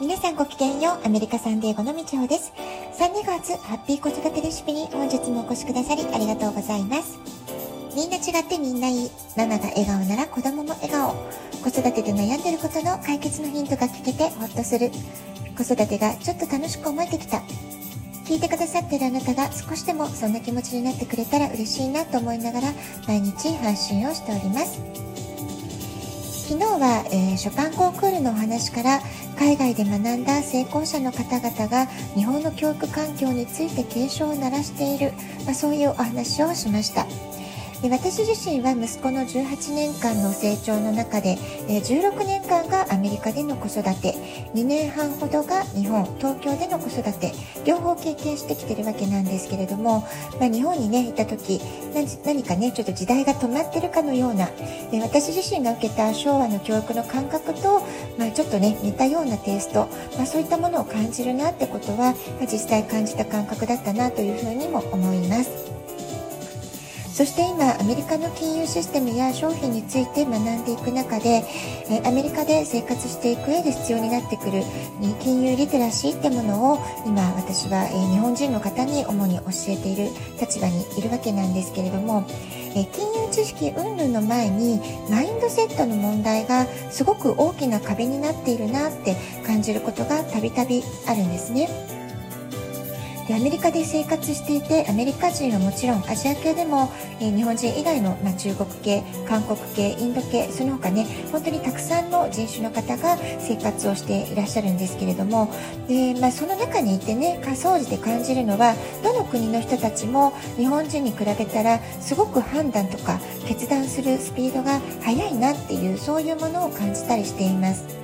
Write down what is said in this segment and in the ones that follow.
皆さんごきげんよう、アメリカサンデーゴのみちほです。3月、ハッピー子育てレシピに本日もお越しくださりありがとうございます。みんな違ってみんないい。ママが笑顔なら子供も笑顔。子育てで悩んでることの解決のヒントが聞けてほっとする。子育てがちょっと楽しく思えてきた。聞いてくださってるあなたが少しでもそんな気持ちになってくれたら嬉しいなと思いながら毎日配信をしております。昨日は、えー、ショパンコンクールのお話から海外で学んだ成功者の方々が日本の教育環境について警鐘を鳴らしている、まあ、そういうお話をしました。で私自身は息子の18年間の成長の中で、え16年間がアメリカでの子育て2年半ほどが日本東京での子育て両方経験してきてるわけなんですけれども、まあ、日本にねいた時何かねちょっと時代が止まってるかのようなで私自身が受けた昭和の教育の感覚と、まあ、ちょっとね似たようなテイスト、まあ、そういったものを感じるなってことは、ま実際感じた感覚だったなというふうにも思います。そして今アメリカの金融システムや商品について学んでいく中でアメリカで生活していく上で必要になってくる金融リテラシーってものを今私は日本人の方に主に教えている立場にいるわけなんですけれども金融知識云々の前にマインドセットの問題がすごく大きな壁になっているなって感じることがたびたびあるんですね。でアメリカで生活していてアメリカ人はもちろんアジア系でも、えー、日本人以外の、まあ、中国系韓国系インド系その他ね本当にたくさんの人種の方が生活をしていらっしゃるんですけれどもで、まあ、その中にいてね仮想時で感じるのはどの国の人たちも日本人に比べたらすごく判断とか決断するスピードが速いなっていうそういうものを感じたりしています。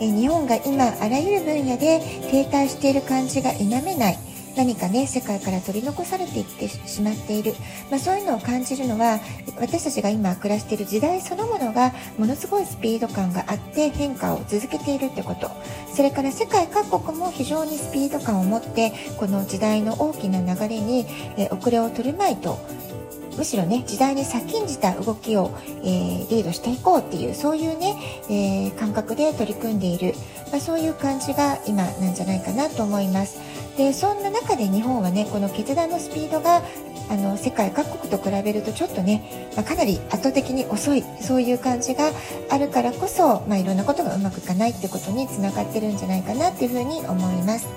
え日本が今あらゆる分野で停滞している感じが否めない。何かね世界から取り残されていってしまっている、まあ、そういうのを感じるのは私たちが今暮らしている時代そのものがものすごいスピード感があって変化を続けているってこと。それから世界各国も非常にスピード感を持ってこの時代の大きな流れに、え遅れを取るまいとむしろね時代に先んじた動きを、えー、リードしていこうっていうそういうね、えー、感覚で取り組んでいる、まあ、そういう感じが今なんじゃないかなと思いますでそんな中で日本はねこの決断のスピードがあの世界各国と比べるとちょっとね、まあ、かなり圧倒的に遅いそういう感じがあるからこそ、まあ、いろんなことがうまくいかないってことにつながってるんじゃないかなっていうふうに思います。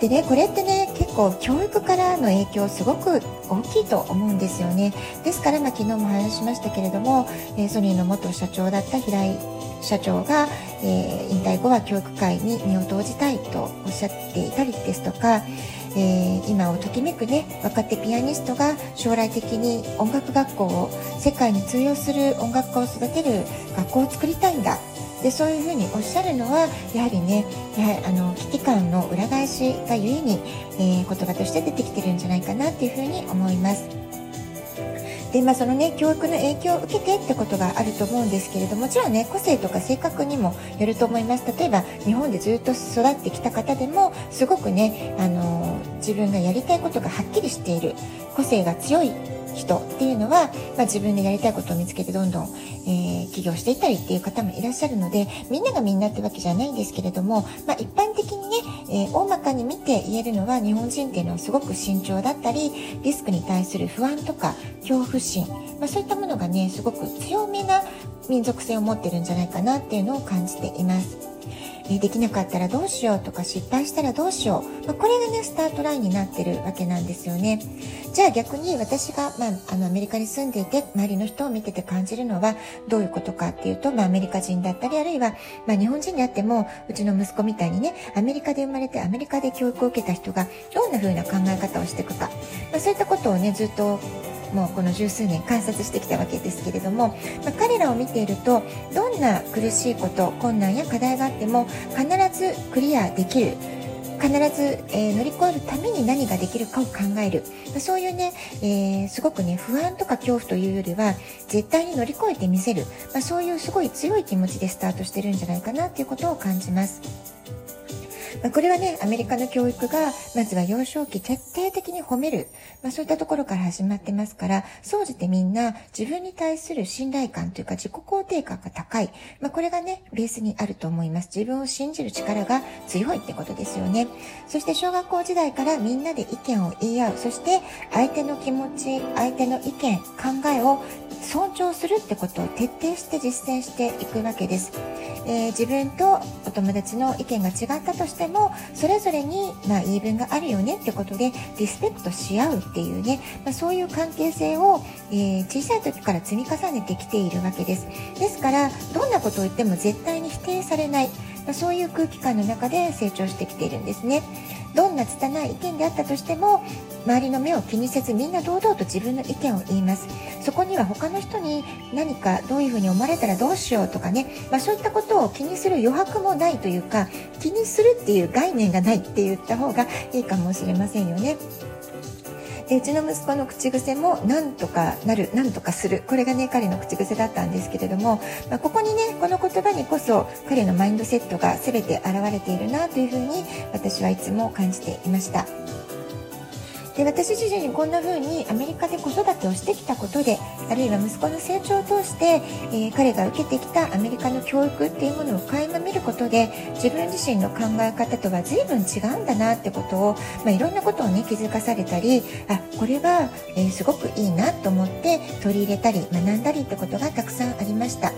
でねこれってね結構教育からの影響すごく大きいと思うんですよね。ですから、まあ、昨日も話しましたけれども、え、ソニーの元社長だった平井社長が、えー、引退後は教育界に身を投じたいとおっしゃっていたりですとかえー、今をときめくね若手ピアニストが将来的に音楽学校を世界に通用する音楽家を育てる学校を作りたいんだでそういうふうにおっしゃるのはやはりねやはりあの危機感の裏返しがゆえに、えー、言葉として出てきてるんじゃないかなっていうふうに思います。でまあ、そのね教育の影響を受けてってことがあると思うんですけれどもちろんね個性とか性格にもよると思います。例えば日本でずっと育ってきた方でもすごくねあの自分がやりたいことがはっきりしている。個性が強い。人っていうのは、まあ、自分でやりたいことを見つけてどんどん、えー、起業していったりっていう方もいらっしゃるのでみんながみんなってわけじゃないんですけれども、まあ、一般的にね、えー、大まかに見て言えるのは日本人っていうのはすごく慎重だったりリスクに対する不安とか恐怖心、まあ、そういったものがねすごく強めな民族性を持ってるんじゃないかなっていうのを感じています。えできなかったらどうしようとか失敗したらどうしよう、まあ、これがねスタートラインになってるわけなんですよね。じゃあ逆に私が、まあ、あのアメリカに住んでいて周りの人を見てて感じるのはどういうことかっていうと、まあ、アメリカ人だったりあるいは、まあ、日本人であってもうちの息子みたいにねアメリカで生まれてアメリカで教育を受けた人がどんな風な考え方をしていくか、まあ、そういったことをねずっともうこの十数年観察してきたわけですけれども、まあ、彼らを見ているとどんな苦しいこと困難や課題があっても必ずクリアできる。必ず、えー、乗り越えるために何ができるかを考える、まあ、そういうね、えー、すごくね不安とか恐怖というよりは絶対に乗り越えてみせる、まあ、そういうすごい強い気持ちでスタートしてるんじゃないかなっていうことを感じます。まあ、これはねアメリカの教育がまずは幼少期徹底的に褒める、まあ、そういったところから始まってますから総じてみんな自分に対する信頼感というか自己肯定感が高い、まあ、これがねベースにあると思います。自分を信じる力が強いってことですよね。そして小学校時代からみんなで意見を言い合う。そして相手の気持ち相手の意見考えを尊重するってことを徹底して実践していくわけです、えー、自分とお友達の意見が違ったとしてももそれぞれに、まあ、言い分があるよねってことでリスペクトし合うっていうね、まあ、そういう関係性を、えー、小さい時から積み重ねてきているわけです。ですからどんなことを言っても絶対に否定されない。まそういう空気感の中で成長してきているんですね。どんな拙い意見であったとしても周りの目を気にせずみんな堂々と自分の意見を言いますそこには他の人に何かどういうふうに思われたらどうしようとかね、まあ、そういったことを気にする余白もないというか気にするっていう概念がないって言った方がいいかもしれませんよね。でうちの息子の口癖も「なんとかなる」「なんとかする」これがね彼の口癖だったんですけれども、まあ、ここにねこの言葉にこそ彼のマインドセットが全て表れているなというふうに私はいつも感じていました。で私自身こんな風にアメリカで子育てをしてきたことであるいは息子の成長を通して、えー、彼が受けてきたアメリカの教育っていうものを垣間見ることで自分自身の考え方とは随分違うんだなってことを、まあ、いろんなことをね気づかされたりあこれは、えー、すごくいいなと思って取り入れたり学んだりってことがたくさんありました。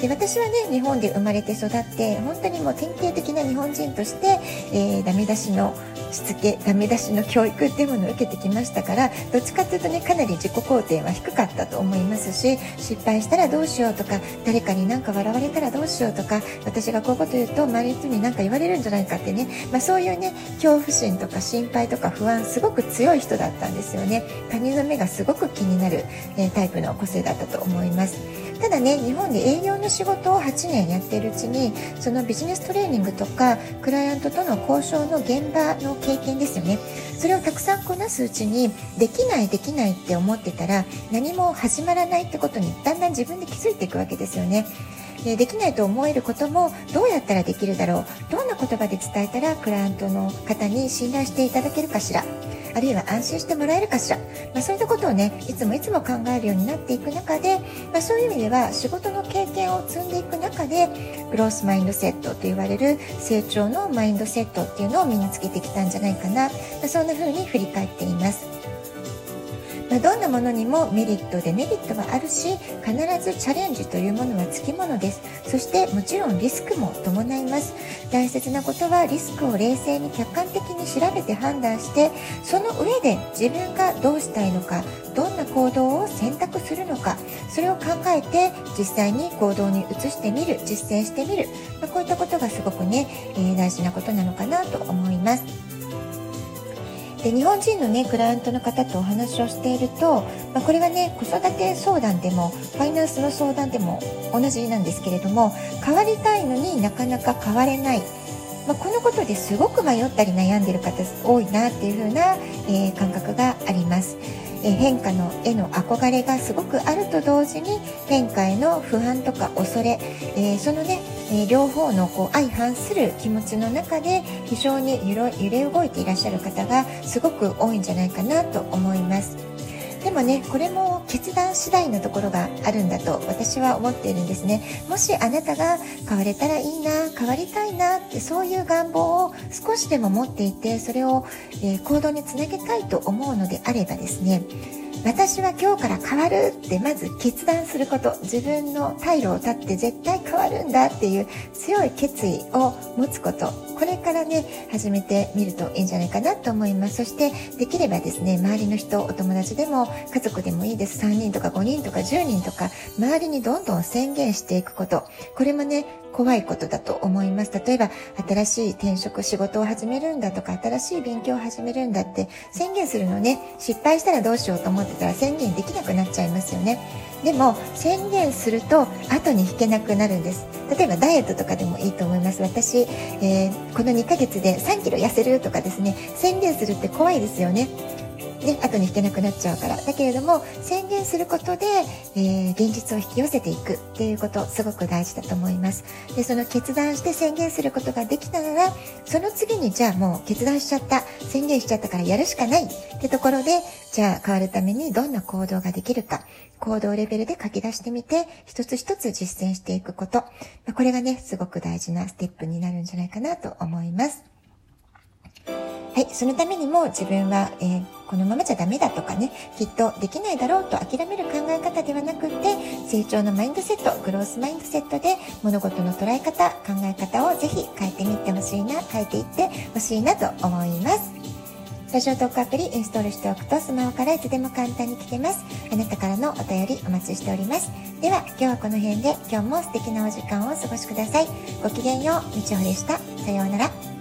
で私はね日本で生まれて育って本当にもう典型的な日本人として、えー、ダメ出しのしつけダメ出しの教育っていうものを受けてきましたからどっちかっていうとねかなり自己肯定は低かったと思いますし失敗したらどうしようとか誰かに何か笑われたらどうしようとか私がこういうこと言うと周りの人に何か言われるんじゃないかってね、まあ、そういうね恐怖心とか心配とか不安すごく強い人だったんですよね。他人の目がすごく気になる、えー、タイプの個性だったと思います。ただね日本で営業の仕事を8年やっているうちにそのビジネストレーニングとかクライアントとの交渉の現場の経験ですよね。それをたくさんこなすうちにできないできないって思ってたら何も始まらないってことにだんだん自分で気づいていくわけですよね。でできないと思えることもどうやったらできるだろうどんな言葉で伝えたらクライアントの方に信頼していただけるかしら。あるいは安心してもらえるかしら、まあ、そういったことをねいつもいつも考えるようになっていく中で、まあ、そういう意味では仕事の経験を積んでいく中でグロースマインドセットと言われる成長のマインドセットっていうのを身につけてきたんじゃないかな、まあ、そんな風に振り返っています。まあ、どんなものにもメリットデメリットはあるし必ずチャレンジというものはつきものです。そしてもちろんリスクも伴います。大切なことはリスクを冷静に客観的に調べて判断してその上で自分がどうしたいのかどんな行動を選択するのかそれを考えて実際に行動に移してみる実践してみる、まあ、こういったことがすごくね、えー、大事なことなのかなと思います。で日本人のねクライアントの方とお話をしていると、まあ、これはね子育て相談でもファイナンスの相談でも同じなんですけれども変わりたいのになかなか変われない、まあ、このことですごく迷ったり悩んでる方多いなっていう風な、えー、感覚があります。え変化のへの憧れがすごくあると同時に変化への不安とか恐れ、えー、そのね、えー、両方のこう相反する気持ちの中で非常に揺れ動いていらっしゃる方がすごく多いんじゃないかなと思います。でもねこれも決断次第のところがあるんだと私は思っているんですねもしあなたが変われたらいいな変わりたいなってそういう願望を少しでも持っていてそれを、えー、行動につなげたいと思うのであればですね私は今日から変わるってまず決断すること。自分の退路を立って絶対変わるんだっていう強い決意を持つこと。これからね始めてみるといいんじゃないかなと思います。そしてできればですね周りの人お友達でも家族でもいいです。3人とか5人とか10人とか周りにどんどん宣言していくこと。これもね怖いことだと思います。例えば、新しい転職、仕事を始めるんだとか、新しい勉強を始めるんだって宣言するのね、失敗したらどうしようと思ってたら宣言できなくなっちゃいますよね。でも、宣言すると後に引けなくなるんです。例えば、ダイエットとかでもいいと思います。私、えー、この2ヶ月で3キロ痩せるとかですね、宣言するって怖いですよね。ね、後に引けなくなっちゃうから。だけれども、宣言することで、えー、現実を引き寄せていくっていうこと、すごく大事だと思います。で、その決断して宣言することができたなら、その次に、じゃあもう決断しちゃった、宣言しちゃったからやるしかないってところで、じゃあ変わるためにどんな行動ができるか、行動レベルで書き出してみて、一つ一つ実践していくこと。これがね、すごく大事なステップになるんじゃないかなと思います。はい、そのためにも自分は、えー、このままじゃダメだとかね、きっとできないだろうと諦める考え方ではなくって、成長のマインドセット、グロースマインドセットで物事の捉え方、考え方をぜひ変えてみてほしいな、変えていってほしいなと思います。ラジオトークアプリインストールしておくとスマホからいつでも簡単に聞けます。あなたからのお便りお待ちしております。では今日はこの辺で今日も素敵なお時間をお過ごしください。ごきげんよう、みちほでした。さようなら。